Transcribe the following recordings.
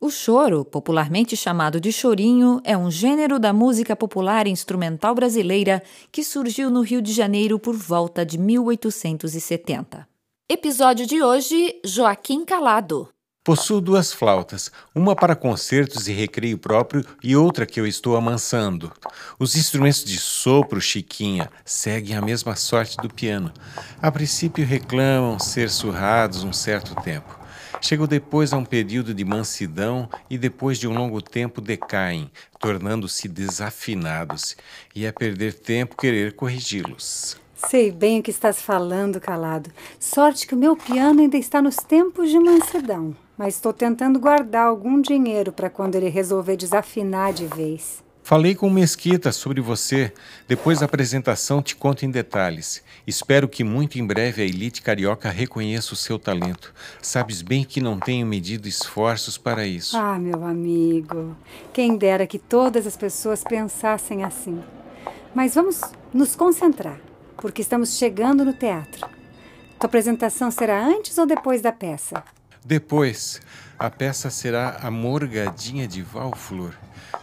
O choro, popularmente chamado de chorinho, é um gênero da música popular instrumental brasileira que surgiu no Rio de Janeiro por volta de 1870. Episódio de hoje: Joaquim Calado. Possuo duas flautas, uma para concertos e recreio próprio e outra que eu estou amansando. Os instrumentos de sopro, Chiquinha, seguem a mesma sorte do piano. A princípio reclamam ser surrados um certo tempo. Chegam depois a um período de mansidão e depois de um longo tempo decaem, tornando-se desafinados, e é perder tempo querer corrigi-los. Sei bem o que estás falando, calado. Sorte que o meu piano ainda está nos tempos de mansidão, mas estou tentando guardar algum dinheiro para quando ele resolver desafinar de vez. Falei com Mesquita sobre você. Depois da apresentação te conto em detalhes. Espero que muito em breve a elite carioca reconheça o seu talento. Sabes bem que não tenho medido esforços para isso. Ah, meu amigo, quem dera que todas as pessoas pensassem assim. Mas vamos nos concentrar, porque estamos chegando no teatro. Tua apresentação será antes ou depois da peça? Depois, a peça será A Morgadinha de Valflor.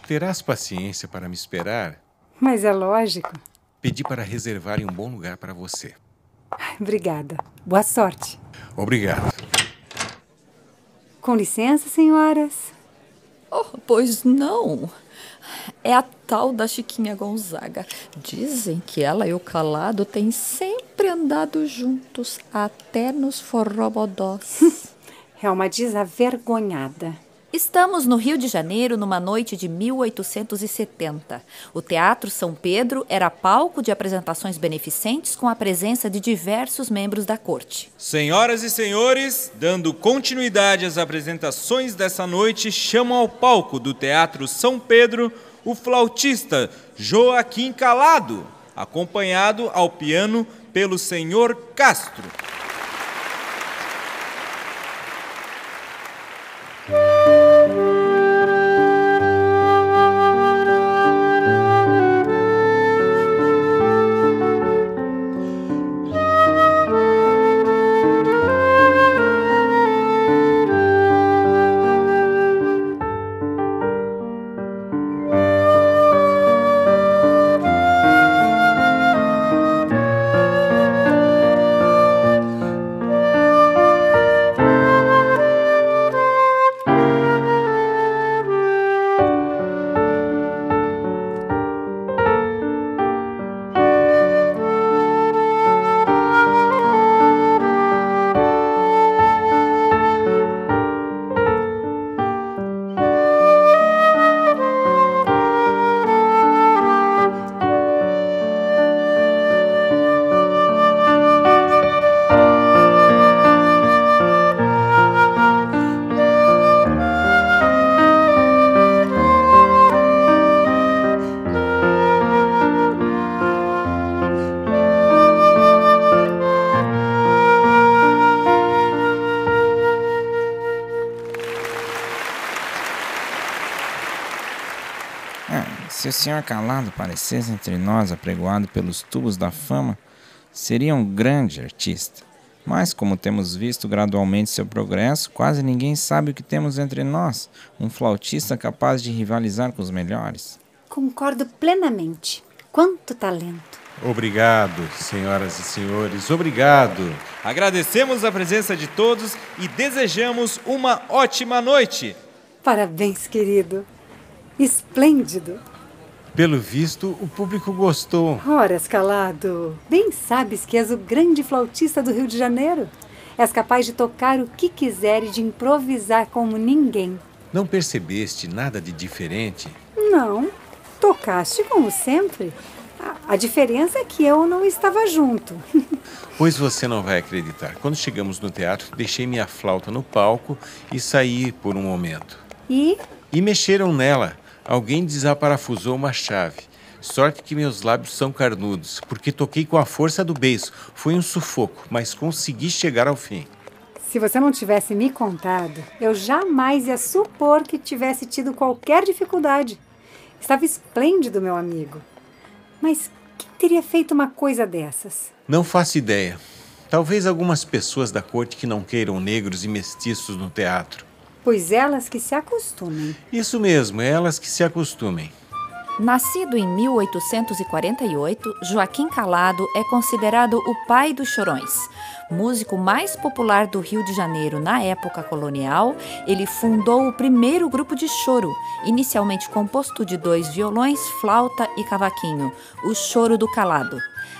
Terás paciência para me esperar? Mas é lógico. Pedi para reservarem um bom lugar para você. Obrigada. Boa sorte. Obrigado. Com licença, senhoras. Oh, pois não. É a tal da Chiquinha Gonzaga. Dizem que ela e o Calado têm sempre andado juntos, até nos forrobodós. É uma desavergonhada. Estamos no Rio de Janeiro numa noite de 1870. O Teatro São Pedro era palco de apresentações beneficentes com a presença de diversos membros da corte. Senhoras e senhores, dando continuidade às apresentações dessa noite, chamo ao palco do Teatro São Pedro o flautista Joaquim Calado, acompanhado ao piano pelo senhor Castro. Se o senhor calado aparecesse entre nós apregoado pelos tubos da fama, seria um grande artista. Mas, como temos visto gradualmente seu progresso, quase ninguém sabe o que temos entre nós um flautista capaz de rivalizar com os melhores. Concordo plenamente. Quanto talento! Obrigado, senhoras e senhores, obrigado. Agradecemos a presença de todos e desejamos uma ótima noite. Parabéns, querido. Esplêndido. Pelo visto, o público gostou. Horas, calado. Bem sabes que és o grande flautista do Rio de Janeiro. És capaz de tocar o que quiser e de improvisar como ninguém. Não percebeste nada de diferente? Não. Tocaste como sempre. A, a diferença é que eu não estava junto. Pois você não vai acreditar. Quando chegamos no teatro, deixei minha flauta no palco e saí por um momento. E E mexeram nela. Alguém desaparafusou uma chave. Sorte que meus lábios são carnudos, porque toquei com a força do beiço. Foi um sufoco, mas consegui chegar ao fim. se você não tivesse me contado, eu jamais ia supor que tivesse tido qualquer dificuldade. Estava esplêndido, meu amigo. Mas quem teria feito uma coisa dessas? Não faço ideia. Talvez algumas pessoas da corte que não queiram negros e mestiços no teatro. Pois elas que se acostumem. Isso mesmo, elas que se acostumem. Nascido em 1848, Joaquim Calado é considerado o pai dos chorões. Músico mais popular do Rio de Janeiro na época colonial, ele fundou o primeiro grupo de choro, inicialmente composto de dois violões, flauta e cavaquinho, o Choro do Calado.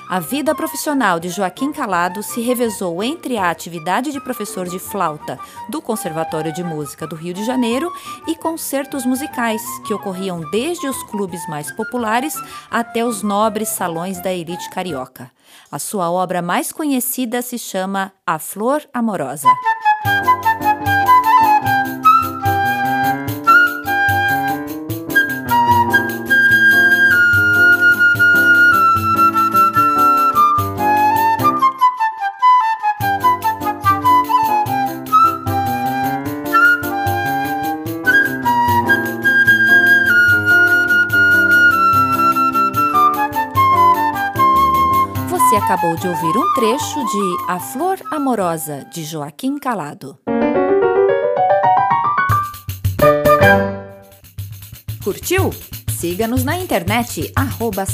A vida profissional de Joaquim Calado se revezou entre a atividade de professor de flauta do Conservatório de Música do Rio de Janeiro e concertos musicais, que ocorriam desde os clubes mais populares até os nobres salões da elite carioca. A sua obra mais conhecida se chama A Flor Amorosa. Acabou de ouvir um trecho de A Flor Amorosa, de Joaquim Calado. Curtiu? Siga-nos na internet, arroba.